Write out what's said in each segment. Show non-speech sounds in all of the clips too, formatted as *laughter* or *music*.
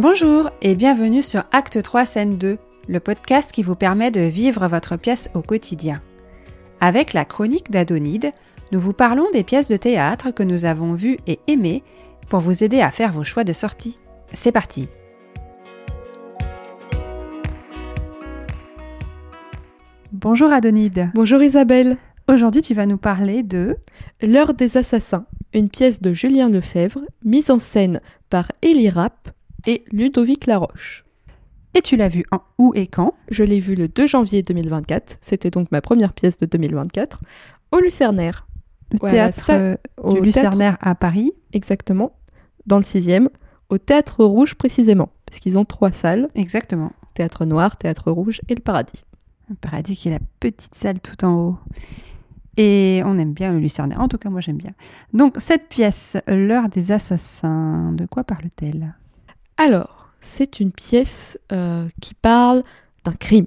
Bonjour et bienvenue sur Acte 3 Scène 2, le podcast qui vous permet de vivre votre pièce au quotidien. Avec la chronique d'Adonide, nous vous parlons des pièces de théâtre que nous avons vues et aimées pour vous aider à faire vos choix de sortie. C'est parti Bonjour Adonide. Bonjour Isabelle. Aujourd'hui tu vas nous parler de L'heure des assassins, une pièce de Julien Lefebvre, mise en scène par Élie Rapp et Ludovic Laroche. Et tu l'as vu en où et quand? Je l'ai vu le 2 janvier 2024, c'était donc ma première pièce de 2024, au Lucernaire. Le théâtre ça, euh, au Lucernaire à Paris. Exactement, dans le 6e, au Théâtre Rouge précisément, parce qu'ils ont trois salles, Exactement. Théâtre Noir, Théâtre Rouge et le Paradis. Le paradis qui est la petite salle tout en haut. Et on aime bien le Lucernaire. En tout cas, moi j'aime bien. Donc, cette pièce, L'heure des assassins, de quoi parle-t-elle? Alors, c'est une pièce euh, qui parle d'un crime.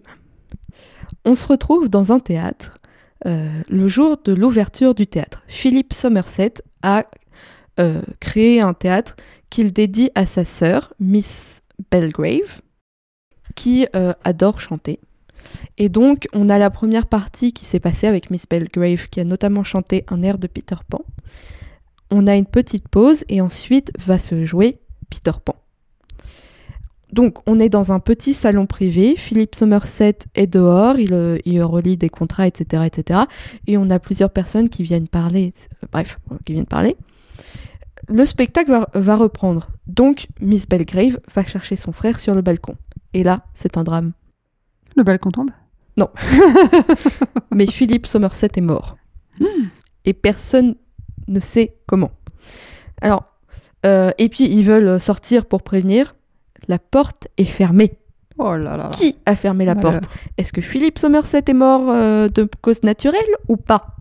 On se retrouve dans un théâtre euh, le jour de l'ouverture du théâtre. Philippe Somerset a euh, créé un théâtre qu'il dédie à sa sœur, Miss Belgrave, qui adore chanter. Et donc, on a la première partie qui s'est passée avec Miss Belgrave, qui a notamment chanté un air de Peter Pan. On a une petite pause et ensuite va se jouer Peter Pan. Donc, on est dans un petit salon privé. Philippe Somerset est dehors, il, euh, il relit des contrats, etc., etc. Et on a plusieurs personnes qui viennent parler. euh, Bref, qui viennent parler. Le spectacle va, va reprendre. Donc, Miss Belgrave va chercher son frère sur le balcon. Et là, c'est un drame. Le balcon tombe? *laughs* Mais Philippe Somerset est mort. Et personne ne sait comment. Alors, euh, et puis ils veulent sortir pour prévenir. La porte est fermée. Oh là là. Qui a fermé la Malheur. porte? Est-ce que Philippe Somerset est mort euh, de cause naturelle ou pas?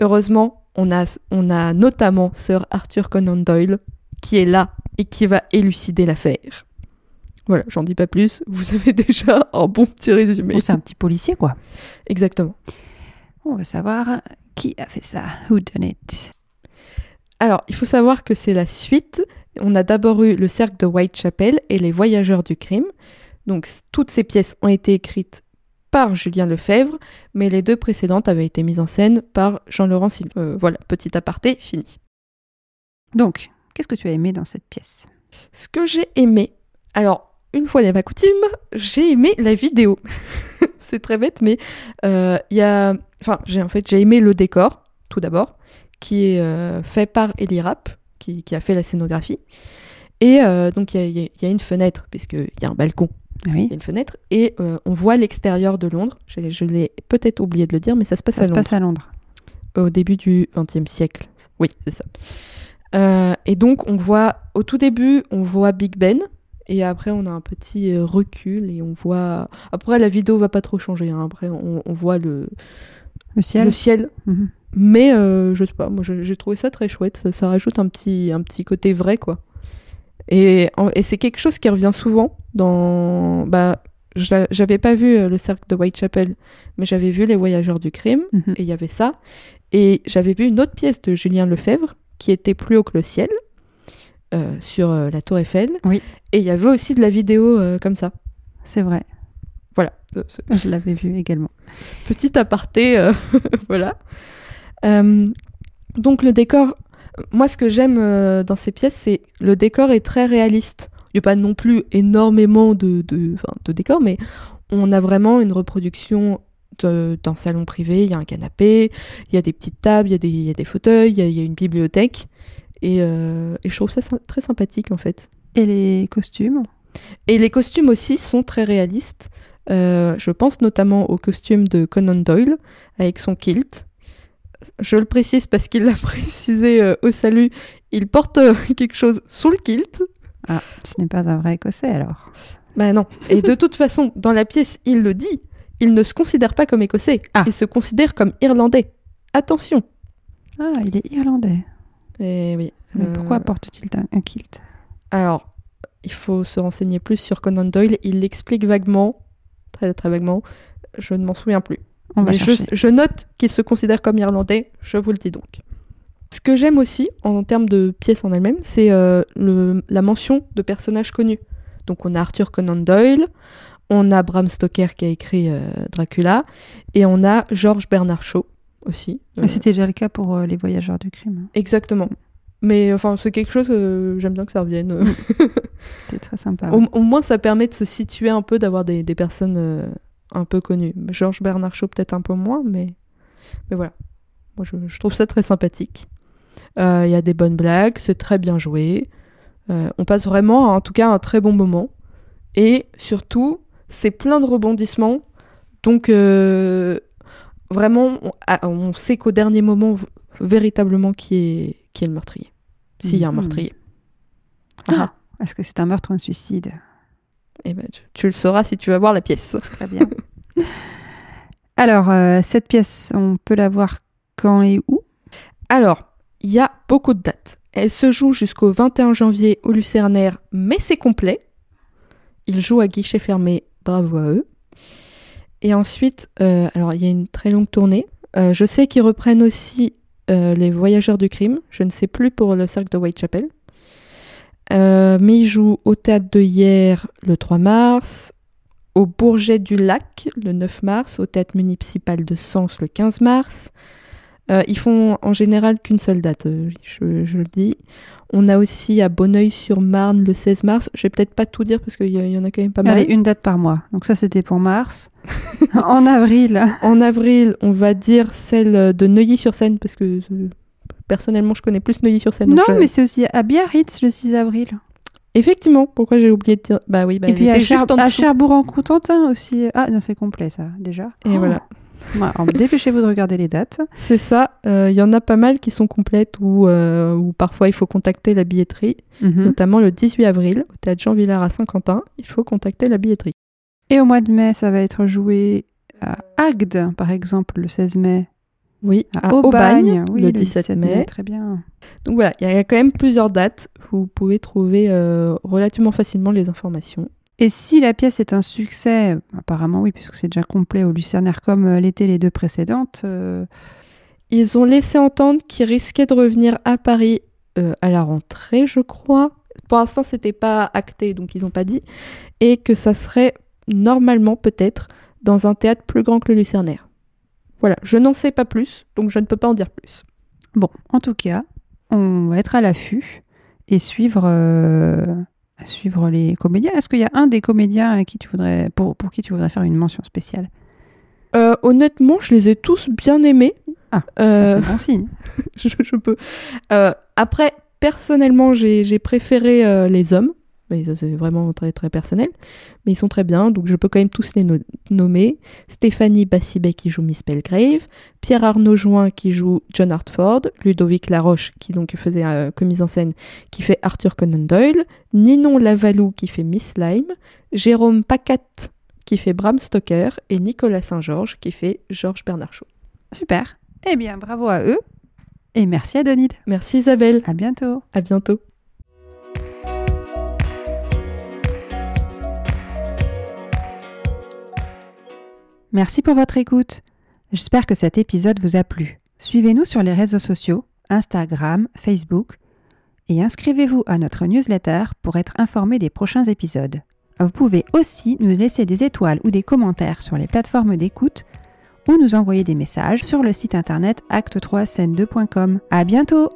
Heureusement, on a, on a notamment Sir Arthur Conan Doyle qui est là et qui va élucider l'affaire. Voilà, j'en dis pas plus. Vous *laughs* avez déjà un bon petit résumé. Oh, c'est un petit policier, quoi. Exactement. On veut savoir qui a fait ça. Who done it? Alors, il faut savoir que c'est la suite. On a d'abord eu le cercle de Whitechapel et les voyageurs du crime. Donc, toutes ces pièces ont été écrites par Julien Lefebvre, mais les deux précédentes avaient été mises en scène par Jean-Laurent Sylvain. Euh, voilà, petit aparté, fini. Donc, qu'est-ce que tu as aimé dans cette pièce? Ce que j'ai aimé, alors, une fois n'est pas coutume, j'ai aimé la vidéo. *laughs* c'est très bête, mais euh, il y a. Enfin, j'ai en fait, j'ai aimé le décor, tout d'abord, qui est euh, fait par Eli Rapp, qui, qui a fait la scénographie. Et euh, donc, il y a- il y, a- il y a une fenêtre, puisqu'il y a un balcon, il Oui. y a une fenêtre, et euh, on voit l'extérieur de Londres. Je, je l'ai peut-être oublié de le dire, mais ça se passe Ça à se Londres passe à Londres. au début du XXe siècle. Oui, c'est ça. Euh, et donc, on voit, au tout début, on voit Big Ben, et après, on a un petit recul, et on voit. Après, la vidéo va pas trop changer, hein. après, on, on voit le, Le ciel le ciel. Mhm. Mais, euh, je sais pas, moi, j'ai trouvé ça très chouette, ça, ça rajoute un petit, un petit côté vrai, quoi. Et, et c'est quelque chose qui revient souvent dans. Bah, j'a- j'avais pas vu euh, le cercle de Whitechapel, mais j'avais vu Les Voyageurs du crime Mhm. et il y avait ça. Et j'avais vu une autre pièce de Julien Lefebvre qui était plus haut que le ciel, euh, sur euh, la Tour Eiffel. Oui. Et il y avait aussi de la vidéo euh, comme ça. C'est vrai. Voilà. Je l'avais vu également. Petit aparté, *laughs* voilà. Euh, donc le décor, moi ce que j'aime euh, dans ces pièces, c'est le décor est très réaliste. Il n'y a pas non plus énormément de, de, de décors, mais on a vraiment une reproduction d'un salon privé. Il y a un canapé, il y a des petites tables, il y a des, il y a des fauteuils, il y a, il y a une bibliothèque. Et, euh, et je trouve ça très sympathique en fait. Et les costumes? Et les costumes aussi sont très réalistes. Euh, je pense notamment au costume de Conan Doyle avec son kilt. Je le précise parce qu'il l'a *laughs* précisé euh, au salut. Il porte euh, *laughs* quelque chose sous le kilt. Ah, ce n'est pas un vrai écossais alors. Bah non. *laughs* Et de toute façon, dans la pièce, il le dit. Il ne se considère pas comme écossais. Ah. Il se considère comme irlandais. Attention. Ah, il est irlandais. Et oui. Mais euh, pourquoi porte-t-il un, un kilt? Alors, il faut se renseigner plus sur Conan Doyle. Il l'explique vaguement, très très vaguement. Je ne m'en souviens plus. On va Mais je, note qu'il se considère comme irlandais, je vous le dis donc. Ce que j'aime aussi en termes de pièces en elle-même, c'est euh, la mention de personnages connus. Donc on a Arthur Conan Doyle, on a Bram Stoker qui a écrit euh, Dracula, et on a George Bernard Shaw aussi. Euh, C'était déjà le cas pour euh, les voyageurs du crime. exactement. Mais enfin, c'est quelque chose, euh, j'aime bien que ça revienne. *laughs* C'était très sympa. au, au moins, ça permet de se situer un peu, d'avoir des, des personnes euh, un peu connues. George Bernard Shaw, peut-être un peu moins, mais, mais voilà. Moi, je, je trouve ça très sympathique. Euh, Il y a des bonnes blagues, c'est très bien joué. Euh, on passe vraiment, en tout cas, un très bon moment. Et surtout, c'est plein de rebondissements. Donc, euh, vraiment, on, ah, on sait qu'au dernier moment, véritablement, qui est, qui est le meurtrier. S'il y a un Mhm. meurtrier. Ah, Est-ce que c'est un meurtre ou un suicide? Eh ben, tu, tu le sauras si tu vas voir la pièce. Très bien. *laughs* Alors, euh, cette pièce, on peut la voir quand et où? Alors, il y a beaucoup de dates. Elle se joue jusqu'au 21 janvier au Lucernaire, mais c'est complet. Ils jouent à guichet fermé, bravo à eux. Et ensuite, euh, alors il y a une très longue tournée. Euh, je sais qu'ils reprennent aussi les Voyageurs du crime. Je ne sais plus pour le cercle de Whitechapel. Euh, mais ils jouent au théâtre de hier le 3 mars, au Bourget du Lac le 9 mars, au théâtre municipal de Sens le 15 mars. Euh, ils font en général qu'une seule date, euh, je, je le dis. On a aussi à Bonneuil-sur-Marne le 16 mars. Je vais peut-être pas tout dire parce qu'il y, il en a quand même pas mal. Allez, une date par mois. Donc ça, c'était pour mars. *laughs* en avril, En avril, on va dire celle de Neuilly-sur-Seine parce que personnellement, je connais plus Neuilly-sur-Seine. non, je- mais c'est aussi à Biarritz le 6 avril. Effectivement, pourquoi j'ai oublié de dire Bah oui, bah, Et puis à, Cher-. Cherbourg-en-Cotentin aussi. Ah non, c'est complet ça, déjà. Et Oh. voilà. Ouais, alors, dépêchez-vous de regarder les dates. *laughs* C'est ça. Euh, Il y en a pas mal qui sont complètes ou euh, où parfois il faut contacter la billetterie, Mhm. notamment le 18 avril au théâtre Jean Villard à Saint-Quentin. Il faut contacter la billetterie. Et au mois de mai, ça va être joué à Agde, par exemple, le 16 mai. Oui, À, à Aubagne, Aubagne, oui, le 17 mai. Très bien. Donc voilà, il y a quand même plusieurs dates. Vous pouvez trouver euh, relativement facilement les informations. Et si la pièce est un succès, apparemment oui, puisque c'est déjà complet au Lucernaire comme euh, l'étaient les deux précédentes, euh, Ils ont laissé entendre qu'ils risquaient de revenir à Paris euh, à la rentrée, je crois. Pour l'instant, c'était pas acté, donc ils n'ont pas dit. Et que ça serait normalement, peut-être, dans un théâtre plus grand que le Lucernaire. Voilà, je n'en sais pas plus, donc je ne peux pas en dire plus. bon, en tout cas, on va être à l'affût et suivre, euh, suivre les comédiens. Est-ce qu'il y a un des comédiens à qui tu voudrais, pour, pour qui tu voudrais faire une mention spéciale? Euh, honnêtement, je les ai tous bien aimés. Ah, Euh, c'est bon signe. *laughs* je, je peux. Après, personnellement, j'ai j'ai préféré les hommes. Mais ça, c'est vraiment très très personnel. Mais ils sont très bien, donc je peux quand même tous les no- nommer. Stéphanie Bassibet qui joue Miss Pelgrave, Pierre Arnaud Join qui joue John Hartford, Ludovic Laroche qui donc faisait euh, commise en scène qui fait Arthur Conan Doyle, Ninon Lavalou qui fait Miss Lime, Jérôme Pacat qui fait Bram Stoker et Nicolas Saint-Georges qui fait Georges Bernard Shaw. Super. Eh bien, bravo à eux. Et merci à Donide. Merci Isabelle, À bientôt. à bientôt. Merci pour votre écoute. J'espère que cet épisode vous a plu. Suivez-nous sur les réseaux sociaux, Instagram, Facebook, et inscrivez-vous à notre newsletter pour être informé des prochains épisodes. Vous pouvez aussi nous laisser des étoiles ou des commentaires sur les plateformes d'écoute ou nous envoyer des messages sur le site internet acte3scène2.com. À bientôt!